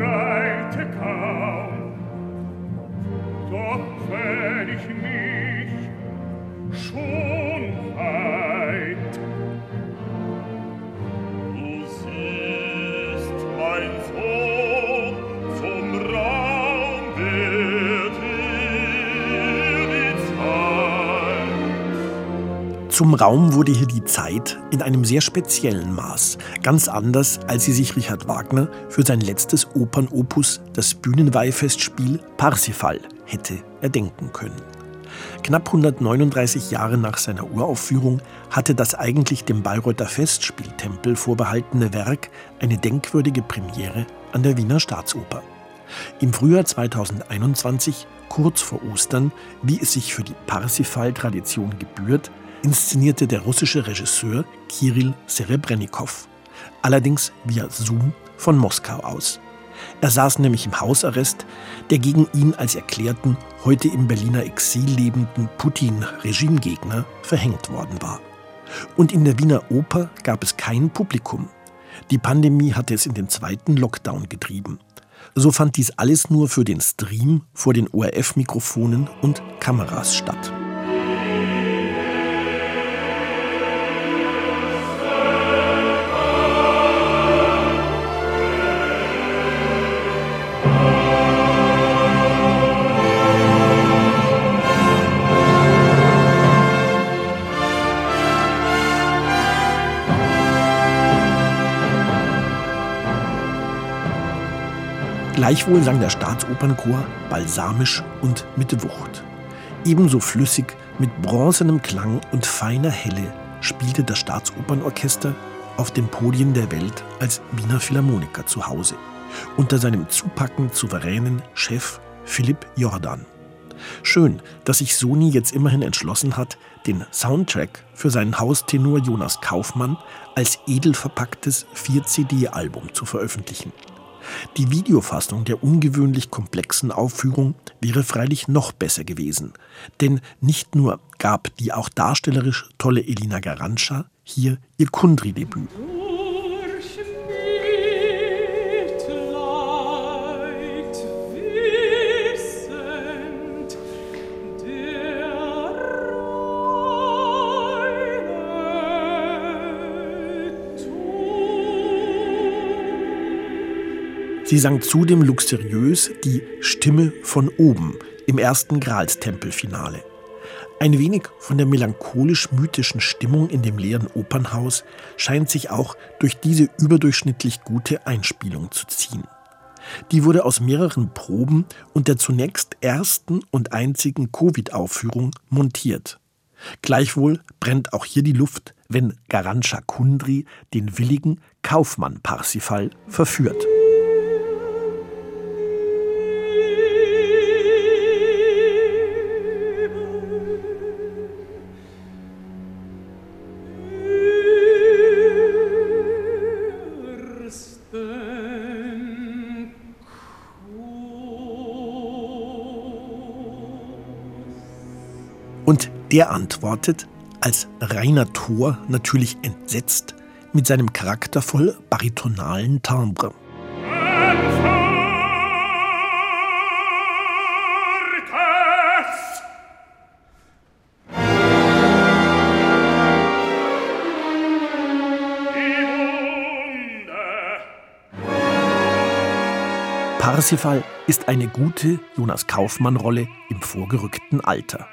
reite kaum doch wenn ich mich Zum Raum wurde hier die Zeit in einem sehr speziellen Maß, ganz anders, als sie sich Richard Wagner für sein letztes Opernopus, das Bühnenweihfestspiel Parsifal, hätte erdenken können. Knapp 139 Jahre nach seiner Uraufführung hatte das eigentlich dem Bayreuther Festspieltempel vorbehaltene Werk eine denkwürdige Premiere an der Wiener Staatsoper. Im Frühjahr 2021, kurz vor Ostern, wie es sich für die Parsifal-Tradition gebührt, inszenierte der russische Regisseur Kirill Serebrennikov, allerdings via Zoom von Moskau aus. Er saß nämlich im Hausarrest, der gegen ihn als erklärten, heute im Berliner Exil lebenden Putin-Regimegegner verhängt worden war. Und in der Wiener Oper gab es kein Publikum. Die Pandemie hatte es in den zweiten Lockdown getrieben. So fand dies alles nur für den Stream vor den ORF-Mikrofonen und Kameras statt. Gleichwohl sang der Staatsopernchor balsamisch und mit Wucht. Ebenso flüssig, mit bronzenem Klang und feiner Helle spielte das Staatsopernorchester auf den Podien der Welt als Wiener Philharmoniker zu Hause, unter seinem zupackend souveränen Chef Philipp Jordan. Schön, dass sich Sony jetzt immerhin entschlossen hat, den Soundtrack für seinen Haustenor Jonas Kaufmann als edel verpacktes 4-CD-Album zu veröffentlichen. Die Videofassung der ungewöhnlich komplexen Aufführung wäre freilich noch besser gewesen, denn nicht nur gab die auch darstellerisch tolle Elina Garantscha hier ihr Kundri-Debüt. Sie sang zudem luxuriös die Stimme von oben im ersten Gralstempelfinale. Ein wenig von der melancholisch-mythischen Stimmung in dem leeren Opernhaus scheint sich auch durch diese überdurchschnittlich gute Einspielung zu ziehen. Die wurde aus mehreren Proben und der zunächst ersten und einzigen Covid-Aufführung montiert. Gleichwohl brennt auch hier die Luft, wenn Garantscha Kundri den willigen Kaufmann Parsifal verführt. Und der antwortet, als reiner Tor natürlich entsetzt, mit seinem charaktervoll baritonalen Timbre. Parsifal ist eine gute Jonas Kaufmann-Rolle im vorgerückten Alter.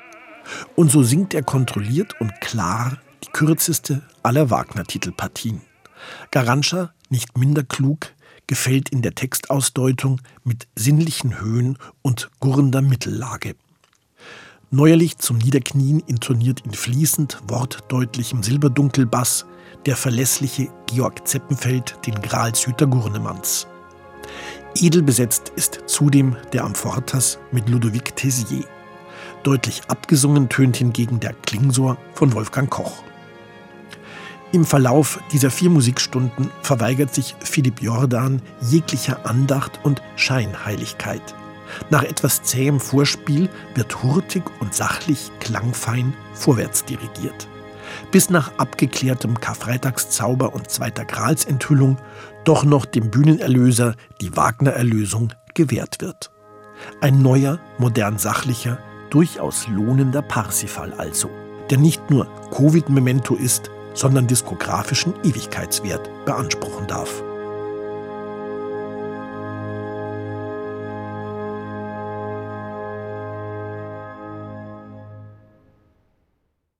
Und so singt er kontrolliert und klar die kürzeste aller Wagner-Titelpartien. Garantscha, nicht minder klug, gefällt in der Textausdeutung mit sinnlichen Höhen und gurrender Mittellage. Neuerlich zum Niederknien intoniert in fließend wortdeutlichem Silberdunkelbass der verlässliche Georg Zeppenfeld den Gralshüter Gurnemanns. Edel besetzt ist zudem der Amfortas mit Ludovic Tessier. Deutlich abgesungen tönt hingegen der Klingsor von Wolfgang Koch. Im Verlauf dieser vier Musikstunden verweigert sich Philipp Jordan jeglicher Andacht und Scheinheiligkeit. Nach etwas zähem Vorspiel wird hurtig und sachlich klangfein vorwärts dirigiert. bis nach abgeklärtem Karfreitagszauber und zweiter Gralsenthüllung doch noch dem Bühnenerlöser die Wagner-Erlösung gewährt wird. Ein neuer, modern sachlicher, durchaus lohnender Parsifal also, der nicht nur Covid-Memento ist, sondern diskografischen Ewigkeitswert beanspruchen darf.